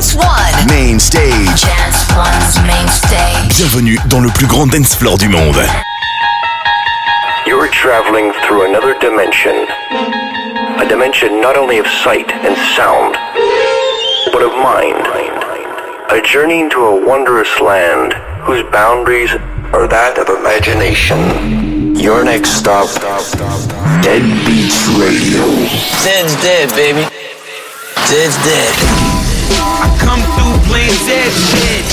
Dance One. Main stage. Dance One's main stage. Bienvenue dans le plus grand dance floor du monde. You're traveling through another dimension. A dimension not only of sight and sound, but of mind. A journey into a wondrous land whose boundaries are that of imagination. Your next stop, Dead Beats Radio. Dead's dead, baby. Dead's dead. I come through playing dead shit.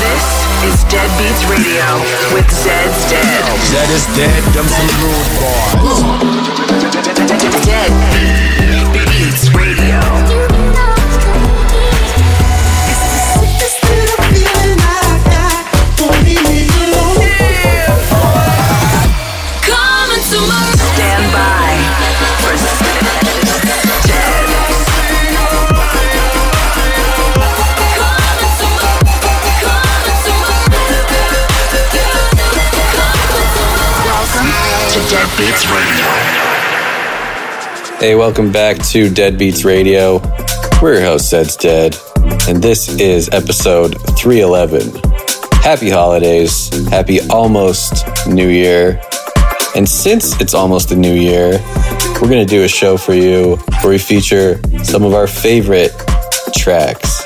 This is Dead Beats Radio with Zeds Dead. Zed is dead, them some rude boys. Dead Beats Radio. Radio. Hey, welcome back to Dead Beats Radio. We're your host, Zeds Dead, and this is episode 311. Happy holidays. Happy almost New Year. And since it's almost the new year, we're going to do a show for you where we feature some of our favorite tracks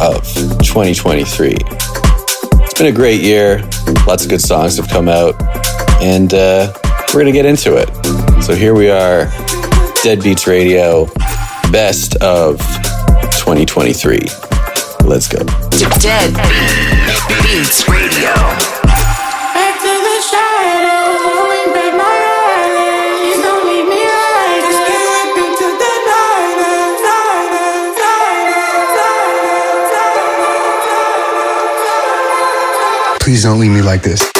of 2023. It's been a great year. Lots of good songs have come out, and uh, we're going to get into it. So here we are, Dead Beats Radio, best of 2023. Let's go. Dead Beats Radio. Please don't leave me like this.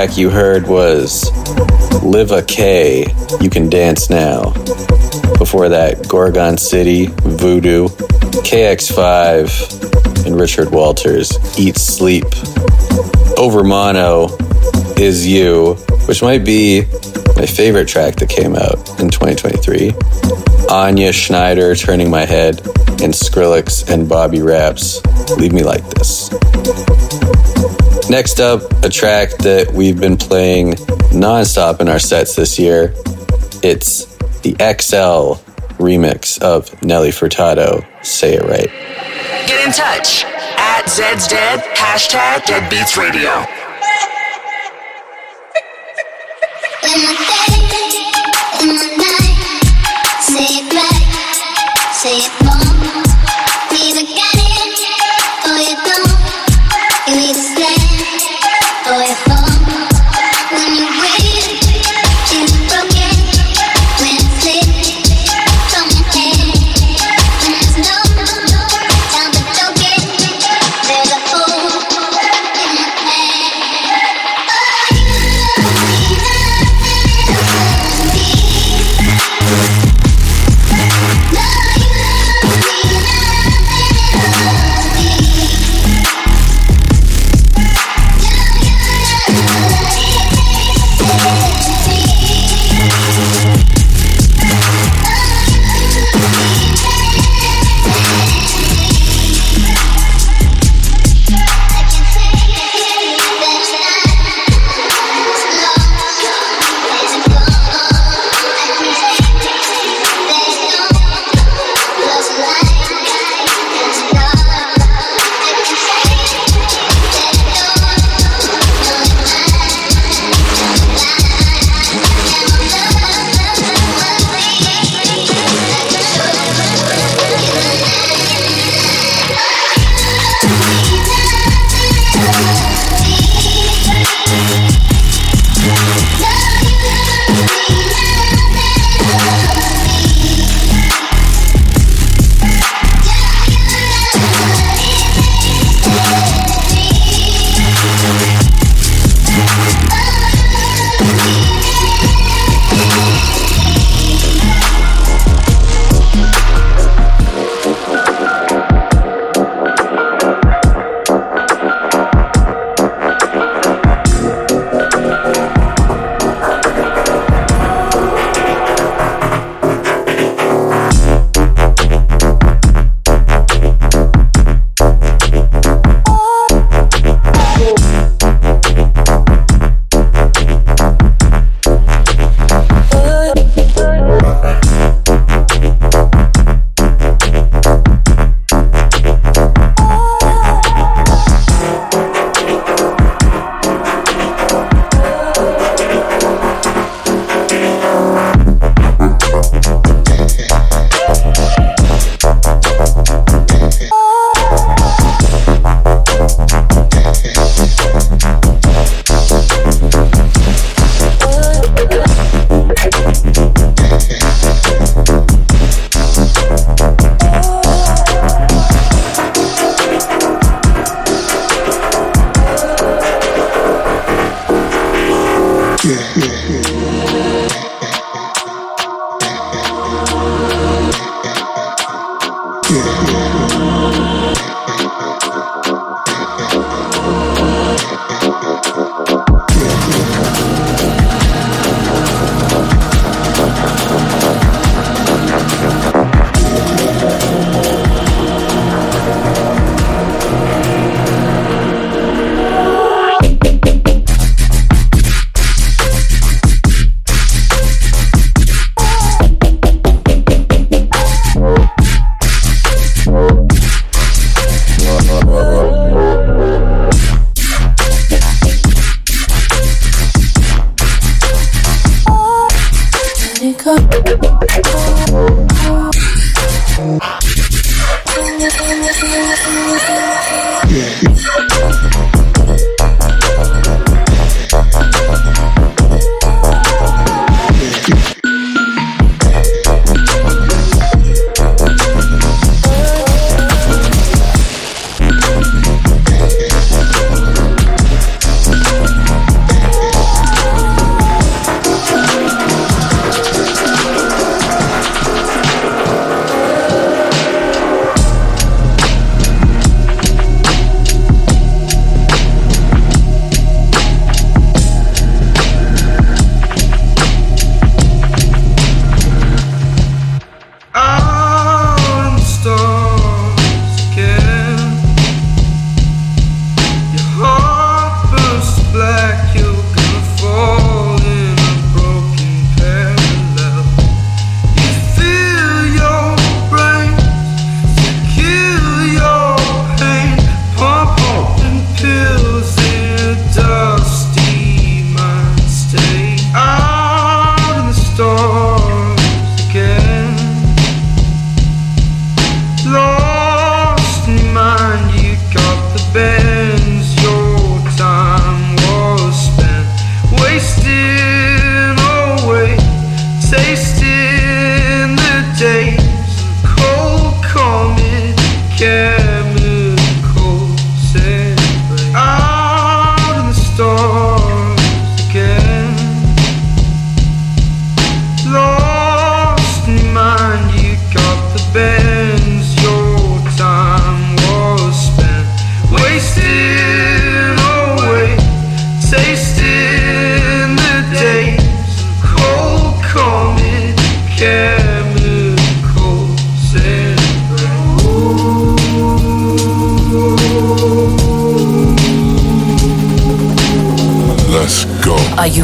Track you heard was Liva K, You Can Dance Now. Before that, Gorgon City, Voodoo, KX5, and Richard Walters, Eat Sleep. Overmono is You, which might be my favorite track that came out in 2023. Anya Schneider, Turning My Head, and Skrillex and Bobby Raps, Leave Me Like This. Next up, a track that we've been playing nonstop in our sets this year. It's the XL remix of Nelly Furtado, Say It Right. Get in touch at Zeds Dead, hashtag Deadbeats Radio.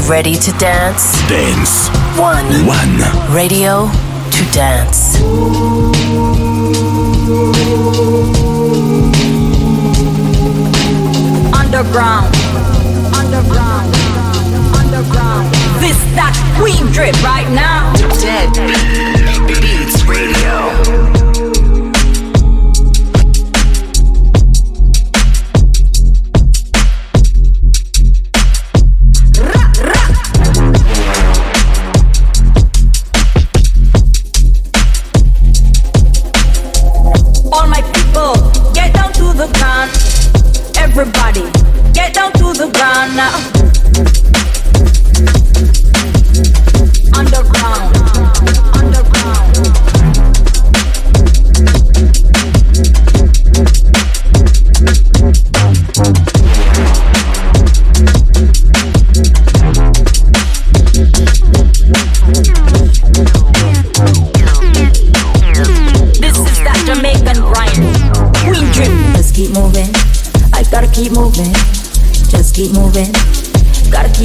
ready to dance? Dance. One. One. Radio to dance. Underground. Underground. Underground. This that we drip right now. Dead.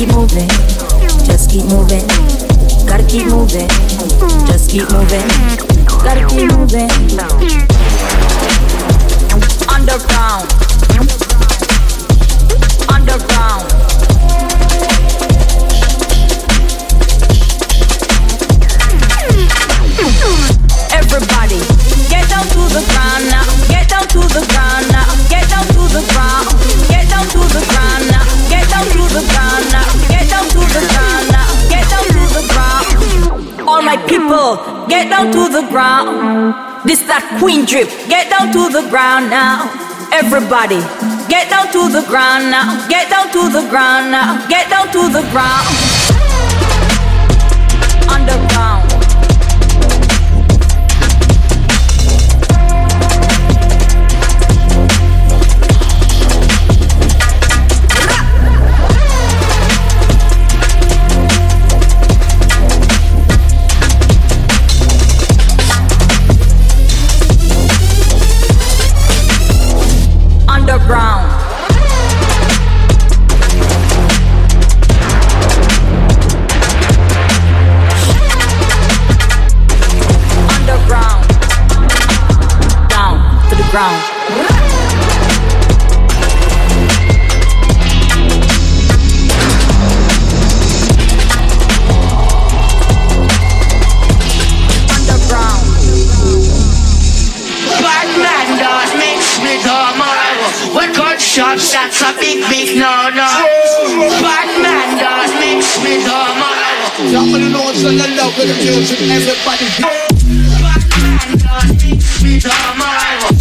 keep moving, just keep moving. Gotta keep moving, just keep moving. Queen drip, get down to the ground now. Everybody, get down to the ground now. Get down to the ground now. Get down to the ground. Underground. ground. Shop That's a big, big no no. Batman does mix with Omar. Y'all the lords and the love with the music, everybody. Batman does mix with Omar.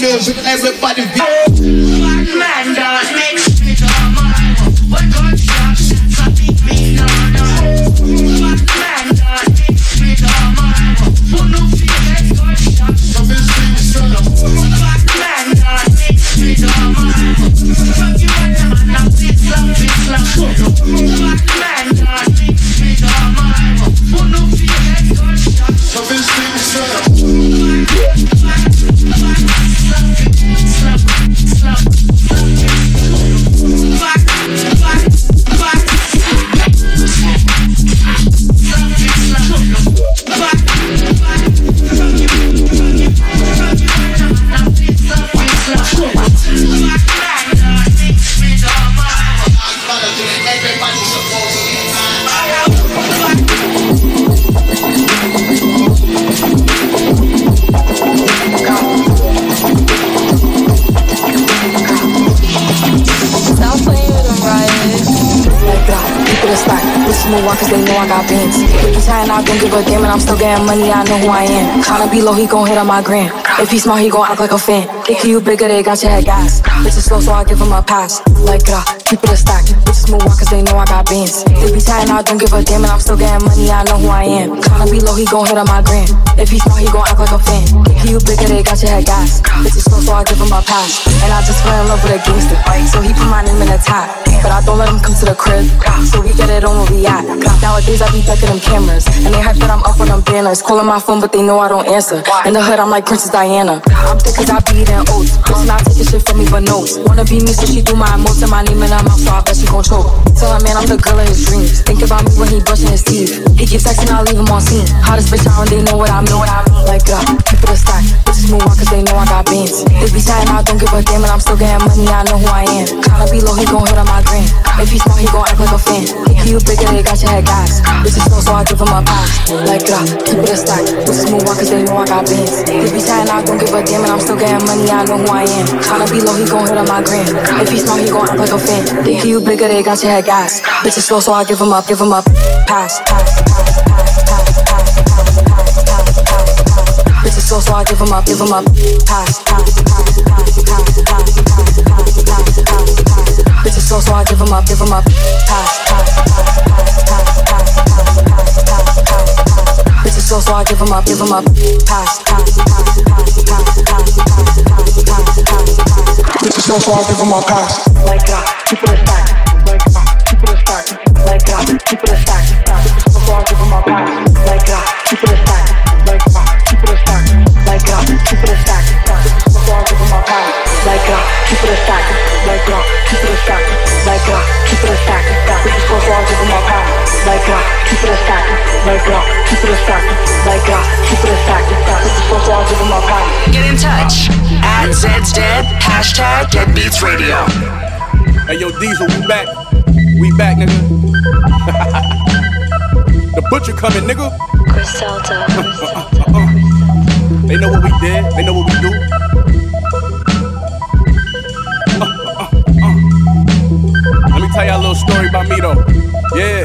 music, everybody. Be- Amanda, got. If he's high and I don't give a damn and I'm still getting money, I know who I am. Tryna be low, he gon' hit on my gram. If he smart, he gon' act like a fan. Think you bigger, they got your head gas. Bitches slow, so I give him a pass. Like that, keep it a stack. Bitches move on cause they know I got beans. If he's high and I don't give a damn and I'm still getting money, I know who I am. Tryna be low, he gon' hit on my gram. If he smart, he gon' act like a fan. Think you bigger, they got your head gas. Bitches slow, so I give him a pass. And I just fell in love with a gangster. So he put my name in the top. But I don't let him come to the crib. So we get it on where we at. Nowadays I be ducking them cameras. And they hype that I'm up on them banners. Calling my phone, but they know I don't answer. In the hood, I'm like Princess Diana. I'm thick cause I be eating oats. Bitch not taking shit from me but notes. Wanna be me, so she do my emotes and my name in her mouth, so I bet she gon' choke. Tell her man I'm the girl of his dreams. Think about me when he brushing his teeth. He keep texting, I leave him on scene. Hottest bitch out and they know what I mean. Like uh, keep it a stack. Bitches move on cause they know I got bands. They be tired I don't give a damn and I'm still getting money, I know who I am. Tryna be low, he gon' hit on my gram. If he smart, he gon' act like a fan. Think you bigger, they got your head gas. Bitches slow, so I give him a pass. Like uh, keep it a stack. Bitches move on cause they know I got bands. They be tired I don't give a damn and I'm still getting money, I know who I am. Tryna be low, he gon' hit on my gram. If he smart, he gon' act like a fan. Think you bigger, they got your head gas. Bitches slow, so I give him up, give him up. Pass, pass, pass, Bitches so I give him up, give him up. Pass, pass, pass, pass, pass, pass, pass, pass, pass, pass, pass. Bitches slow, so I give him up, give him up. Pass, pass, pass, pass, pass, pass, pass, pass, pass, pass, pass. Bitches slow, so I give him up, give him up. Pass, pass, pass, pass, pass, pass, pass, pass, pass, pass, pass. Bitches slow, so I give him a pass. Like that, keep it a stack. Like that, keep it a stack. Like that, keep it a stack. Bitches slow, give him a pass. Get in touch at Zeds Dead, hashtag Dead Beats Radio. Hey yo, Diesel, we back. We back, nigga. the butcher coming, nigga. Griselda. They know what we did. They know what we do. Let me tell y'all a little story about me though. Yeah.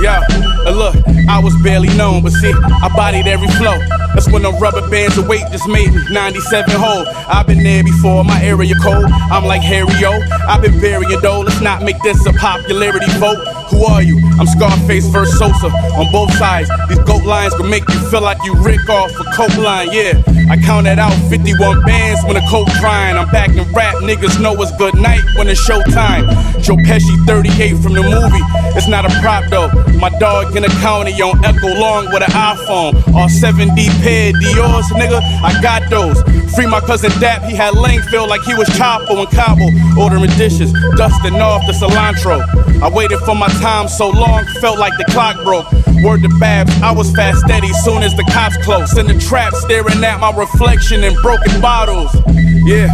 Yeah, and look, I was barely known, but see, I bodied every flow. That's when the rubber bands of weight just made me 97 whole. I've been there before, my area cold. I'm like Harry O. I've been burying though. Let's not make this a popularity vote. Who are you? I'm Scarface versus Sosa on both sides. These goat lines can make you feel like you Rick off a coke line. Yeah, I counted out 51 bands when the coke drying. I'm back in rap. Niggas know it's good night when it's showtime. Joe Pesci 38 from the movie. It's not a prop though. My dog in the county on Echo Long with an iPhone. All 7D pair Dior's, nigga. I got those. Free my cousin Dap. He had lane feel like he was Chapo in Cabo. Ordering dishes, dusting off the cilantro. I waited for my time so long, felt like the clock broke. Word to Babs, I was fast steady soon as the cops close. In the trap, staring at my reflection in broken bottles. Yeah,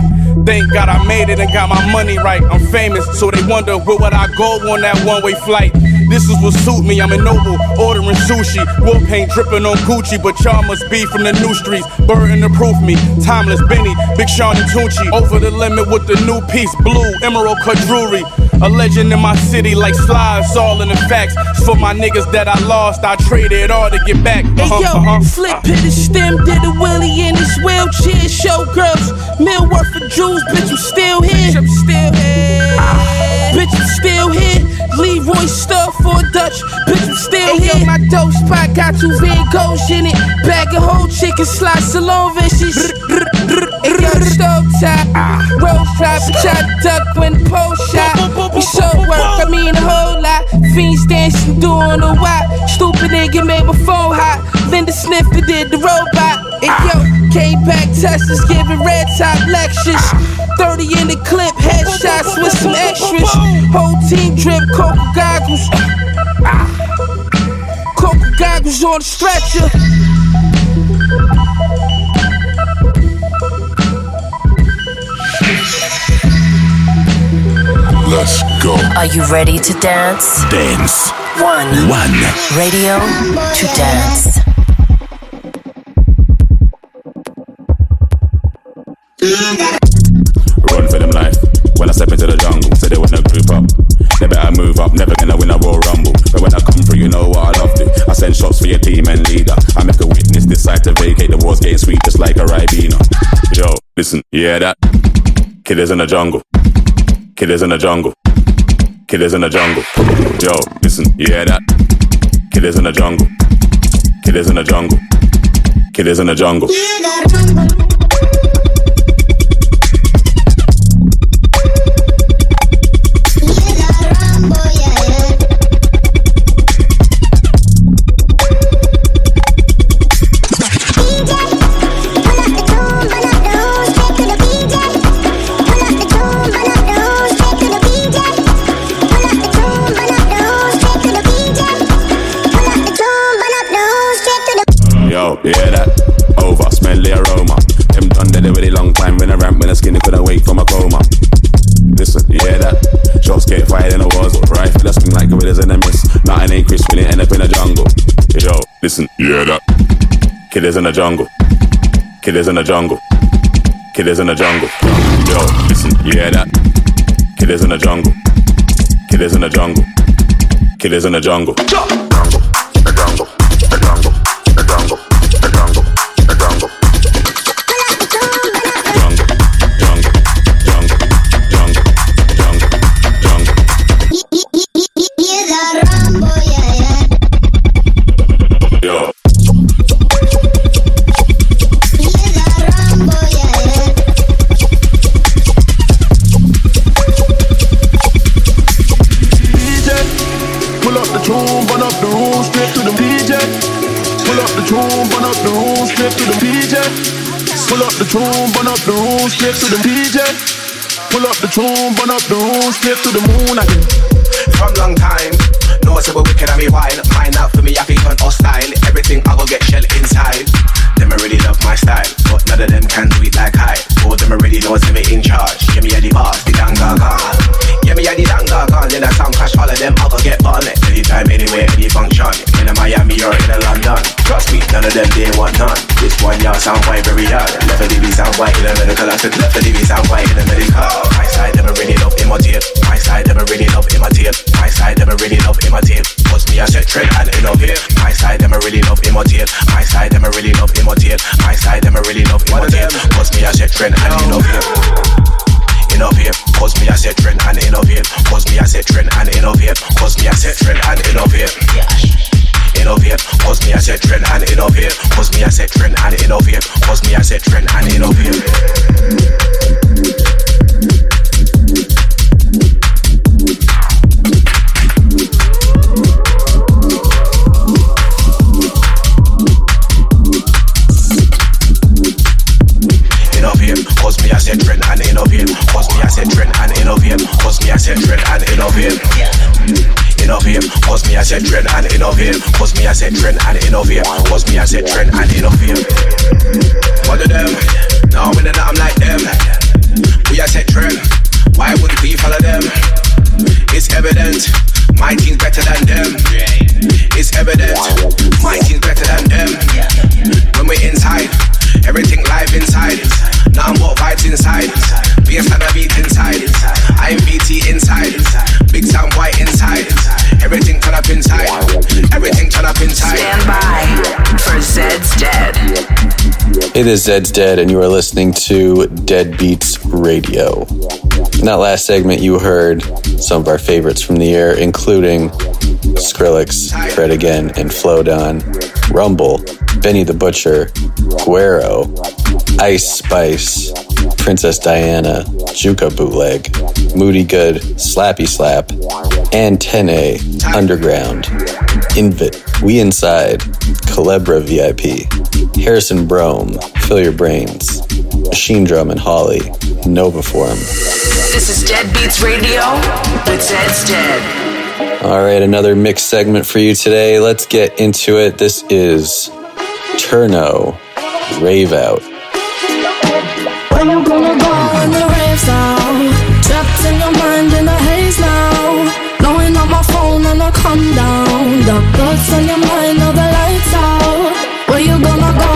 thank God I made it and got my money right. I'm famous, so they wonder where would I go on that one-way flight. This is what suit me. I'm a noble, ordering sushi. War paint dripping on Gucci, but y'all must be from the new streets. Burden to proof me. Timeless Benny, Big Sean and Tunchi. Over the limit with the new piece, blue emerald cut jewelry. A legend in my city, like slides, all in the facts. For my niggas that I lost, I traded all to get back. Hey Uh-huh, yo, uh-huh. flip hit the stem, did a willie in his wheelchair. Showgirls, meal worth of jewels, bitch, I'm still here. Bitch, I'm still here. Bitch, I'm still here. Leroy stuff for a Dutch, bitch, I'm still hey, here. Yo, my dope spot got two Van Goghs in it. Bag of whole chicken slice, salon vicious. Hey yo, stove top, rose drop, bitch, I duck when the pole shot. We so work, Fiends dancing, doing a wop. Stupid nigga made my phone hot. Linda Sniffer did the robot. And yo, came back, Tesla's giving red top lectures. 30 in the clip, headshots with some extras. Whole team drip, Coca goggles. Coca goggles on the stretcher. Let's go. Are you ready to dance? Dance. One. One. Radio to dance. Run for them life. When I step into the jungle, say they wanna group up. They better move up, never gonna win a Royal Rumble. But when I come through, you know what I love to. I send shots for your team and leader. I make a witness decide to vacate. The war's getting sweet just like a Ribena. Yo, listen, yeah that? Killers in the jungle. Killers in the jungle. Killers in the jungle. Yo, listen, yeah that? Killers in the jungle. Killers in the jungle. Killers in the jungle. Hear that? Shots get fired in the walls, rifle that swing like gorillas in a mist. Nothing ain't crisp when it end up in the jungle. Yo, listen, you hear that? Killers in the jungle. Killers in the jungle. Killers in the jungle. Yo, listen, you hear that? Killers in the jungle. Killers in the jungle. Killers in the jungle. Tune, burn up the room, straight to the DJ. Pull up the tune, burn up the room, straight to the moon again. From long time, no say we wicked and me wine. Mine out for me, I think on hostile. Everything I go get shell inside. Them I really love my style, but none of them can do it like I. All them already knows them in charge. Give me a the boss, the danga. Give me a the danga gun, then I sound crash all of them. I go get born anytime, anywhere, any function. In a Miami or in a London. Trust me, none of them they want none. This one y'all sound white very hard. Never did we sound white in the medical. I said never did we sound white in the medical. My side I really love imitate. My side them I really love imitate. My side them I really love imitate. Cause me I set trend and innovate. My side them I really love imitate. My side them I really love imitate. My side them I really love imitate. Cause me I set trend and innovate. Innovate, cause me I set trend and innovate. Cause me I set trend and innovate. Cause me I set trend and innovate. Innovate, cause me I set trend and innovate. Cause me I set trend and innovate. Cause me I set trend and innovate. Set trend and innovate. Cause me I set trend and innovate. Cause I innovate. Cause me I said trend and innovate. Cause me I set trend and innovate. Cause me I said trend and innovate. What of them? No, when they're not, I'm like them. We are set trend. Why would we follow them? It's evident. My team's better than them. It's evident. My team's better than them. When we're inside, everything live inside. Nothing but vibes inside. Bass and a beat inside. I'm BT inside. Big sound white inside. Everything turn up inside. Everything turn up inside. Stand by for Zeds Dead. It is Zeds Dead, and you are listening to Dead Beats Radio. In that last segment, you heard some of our favorites from the year, including Skrillex, Fred Again, and Flowdan, Rumble, Benny the Butcher, Guero, Ice Spice, Princess Diana, Juka Bootleg, Moody Good, Slappy Slap, 10A, Underground, Invit, We Inside, Calebra VIP, Harrison Brome, Fill Your Brains, Machinedrum and Holly, Nova Form. This is Dead Beats Radio with Zeds Dead. All right, another mixed segment for you today. Let's get into it. This is Turno Rave Out. When gonna go the raves? Trapped in your mind in a haze now. Blowing up my phone and I come down. The thoughts on your mind, all the lights out. Where you gonna go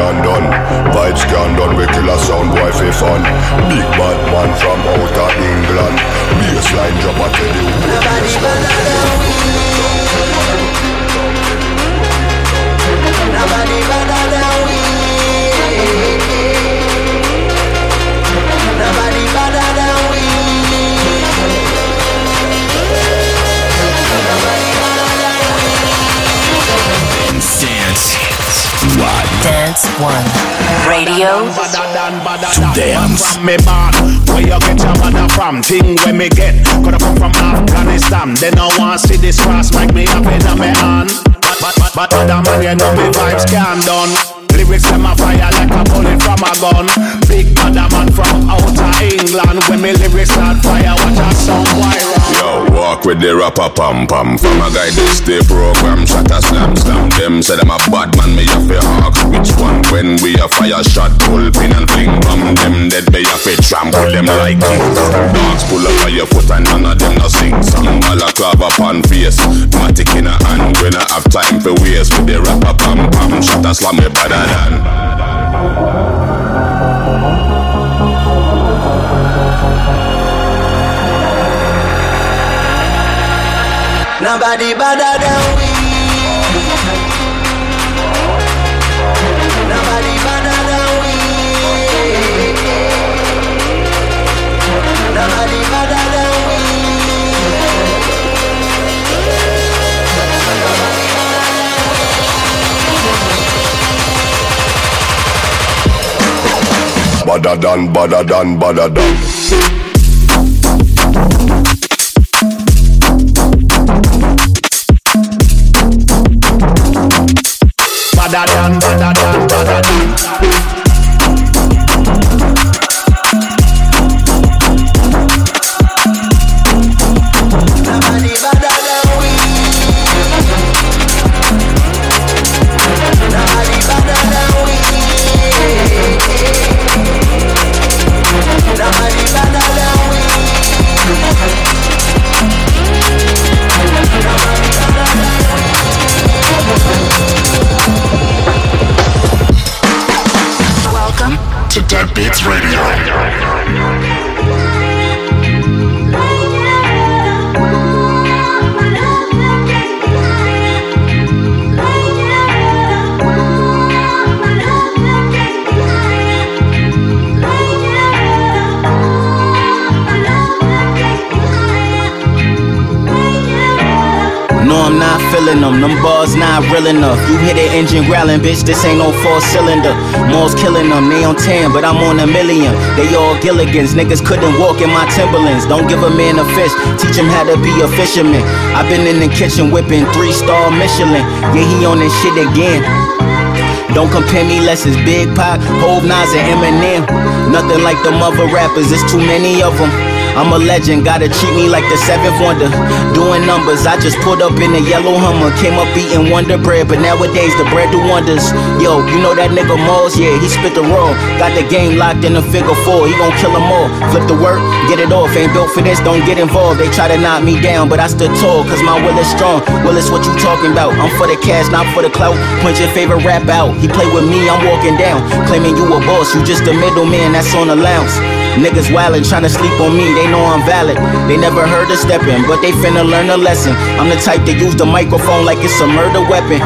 can done. Vibes can done, we kill a sound boy for fun. Big bad man from outer England. Baseline drop a tell you. Nobody better than we. Dance One. Radio To dance. From me born, where you get your mother from? Thing where me get, coulda come from Afghanistan. They no want to see this cross make me up in me hand. But but but other man, you know me vibes can done. Lyrics them a fire like a bullet from a gun. Big other man from outer England. When me lyrics start fire, watch a sound wire. Walk with the rapper pam pam. From a guy this day program, shot a slam slam. Them say them a bad man, me have to hawk. Which one? When we a fire shot, pull pin and fling bomb. Them dead, me have to trample them like. Dogs pull up on your foot and none of them no sing. Some balaclava pan face, matic in a hand. When I have time for waste with the rapper pam pam. Shot a slam me better than. Nobody better than we. Nobody better than we. Nobody better than we. Badder than, badder than, badder than. Enough. You hit the engine growling, bitch. This ain't no four cylinder. More's killing them. They on 10, but I'm on a million. They all Gilligans. Niggas couldn't walk in my Timberlands. Don't give a man a fish. Teach him how to be a fisherman. I've been in the kitchen whipping three star Michelin. Yeah, he on this shit again. Don't compare me less as Big Pop, Hove, Nas, and Eminem. Nothing like them other rappers, it's too many of them. I'm a legend, gotta treat me like the seventh wonder. Doing numbers, I just pulled up in a yellow Hummer. Came up eating Wonder Bread, but nowadays the bread do wonders. Yo, you know that nigga Moles? Yeah, he spit the raw. Got the game locked in a figure four, he gon' kill them all. Flip the work, get it off. Ain't built for this, don't get involved. They try to knock me down, but I stood tall, cause my will is strong. Will is what you talking about. I'm for the cash, not for the clout. Punch your favorite rap out. He play with me, I'm walking down. Claiming you a boss, you just a middleman that's on allowance. Niggas wildin', tryna sleep on me, they know I'm valid. They never heard of steppin', but they finna learn a lesson. I'm the type to use the microphone like it's a murder weapon.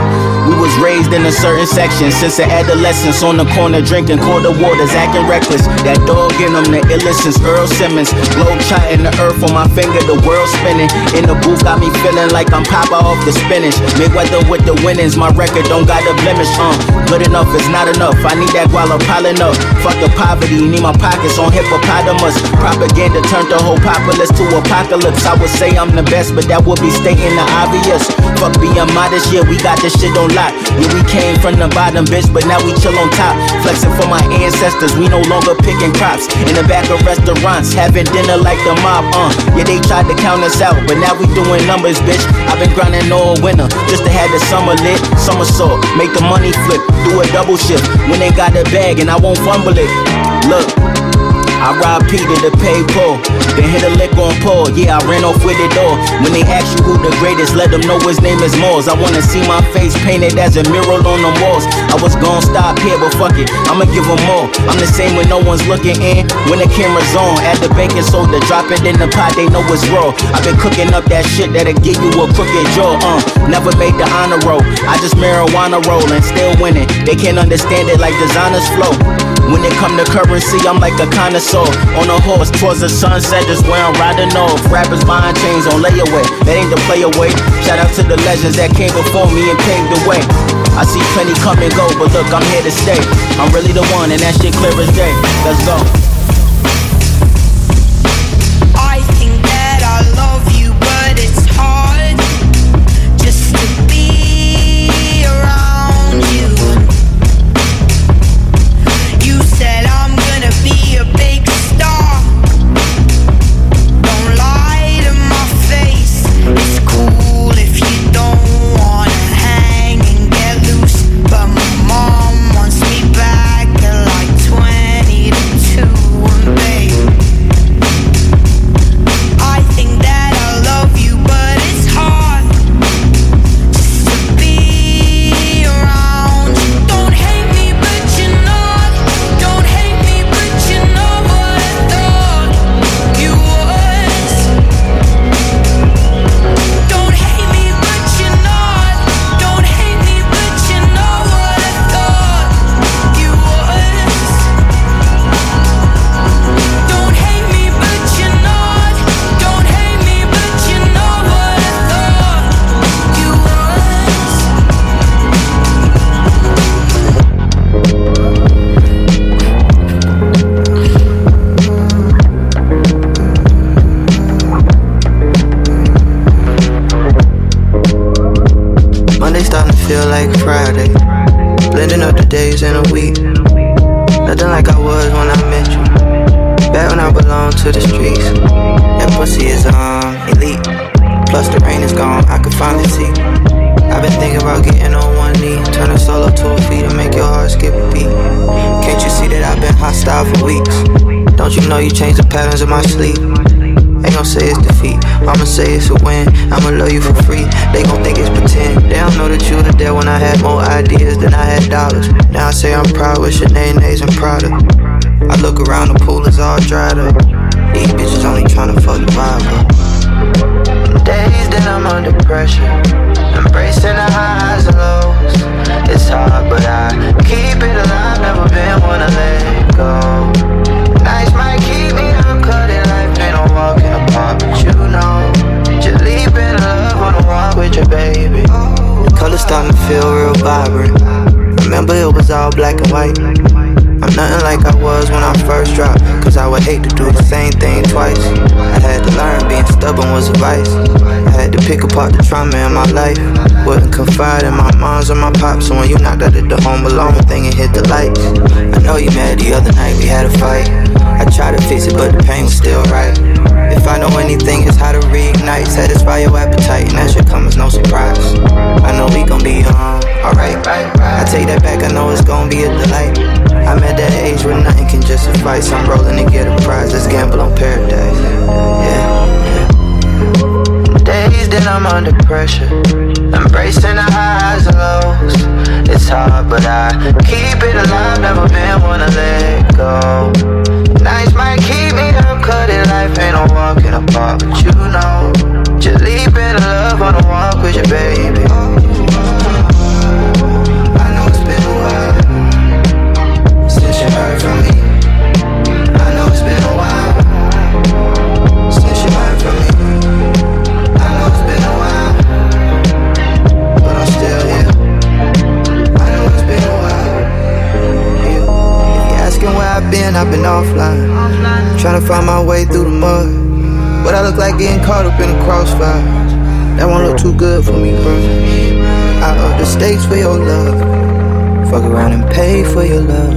We was raised in a certain section since the adolescence on the corner drinking quarter waters, acting reckless. That dog in them, the illest Earl Simmons. Globe in the earth on my finger, the world spinning. In the booth, got me feeling like I'm Papa off the spinach. Mayweather with the winnings, my record don't got a blemish. Uh, good enough is not enough. I need that guala piling up. Fuck the poverty, need my pockets on hippopotamus. Propaganda turned the whole populace to apocalypse. I would say I'm the best, but that would be stating the obvious. Fuck being modest, yeah, we got this shit on lock. Yeah, we came from the bottom, bitch, but now we chill on top. Flexing for my ancestors, we no longer picking crops. In the back of restaurants, having dinner like the mob, uh. Yeah, they tried to count us out, but now we doing numbers, bitch. I've been grinding all winter just to have the summer lit. Somersault, make the money flip, do a double shift. When they got the bag and I won't fumble it. Look. I robbed Peter to pay Paul. Then hit a lick on Paul. Yeah, I ran off with it all. When they ask you who the greatest, let them know his name is Moores. I wanna see my face painted as a mural on the walls. I was gonna stop here, but fuck it, I'ma give them more. I'm the same when no one's looking in. When the camera's on, at the baking soda, drop it in the pot, they know it's raw. I've been cooking up that shit that'll give you a crooked jaw. Uh, never made the honor roll. I just marijuana roll and still winning. They can't understand it like designers flow. When it come to currency, I'm like a connoisseur. On a horse towards the sunset is where I'm riding off. Rappers buying chains on layaway. That ain't the play away. Shout out to the legends that came before me and paved the way. I see plenty come and go, but look, I'm here to stay. I'm really the one, and that shit clear as day. Let's go. Now I say I'm proud with Sinead's and Prada. I look around, the pool is all dried up. These bitches only tryna fuck the vibe up. Days that I'm under pressure, embracing the highs and lows. It's hard, but I keep it alive. Never been one to let go. Nights might keep me up, cutting life ain't no walking apart, but you know, just leaving love on the walk with your baby. The colors starting to feel real vibrant. Remember it was all black and white. I'm nothing like I was when I first dropped, cause I would hate to do the same thing twice. I had to learn being stubborn was a vice. I had to pick apart the trauma in my life. Wouldn't confide in my moms or my pops, so when you knocked out at the home alone thing and hit the lights. I know you mad the other night, we had a fight. I tried to fix it, but the pain was still right. If I know anything, it's how to reignite, satisfy your appetite, and that should come as no surprise. I know we gon' be um, alright. I take that back, I know it's gon' be a delight. I'm at that age where nothing can just suffice. I'm rolling to get a prize. Let's gamble on paradise. Yeah, yeah. Days that I'm under pressure, embracing the highs and lows. It's hard, but I keep it alive. Never been one to let go. Nights might keep me up, cutting life ain't no walking apart, but you know, just leaving love on the walk with your baby. I've been, I've been offline, trying to find my way through the mud. But I look like getting caught up in the crossfire. That won't look too good for me, bro. I up the stakes for your love. Fuck around and pay for your love.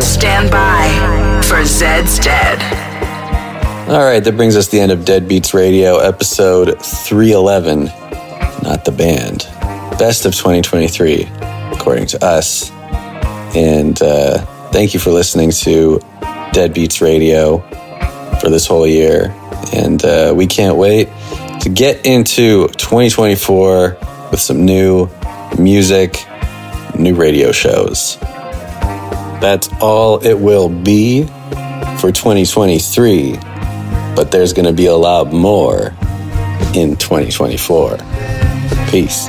Stand by for Zeds Dead. All right, that brings us to the end of Dead Beats Radio, episode 311. Not the band. Best of 2023, according to us. And uh, thank you for listening to Dead Beats Radio for this whole year. And uh, we can't wait to get into 2024 with some new music, new radio shows. That's all it will be for 2023, but there's going to be a lot more in 2024. Peace.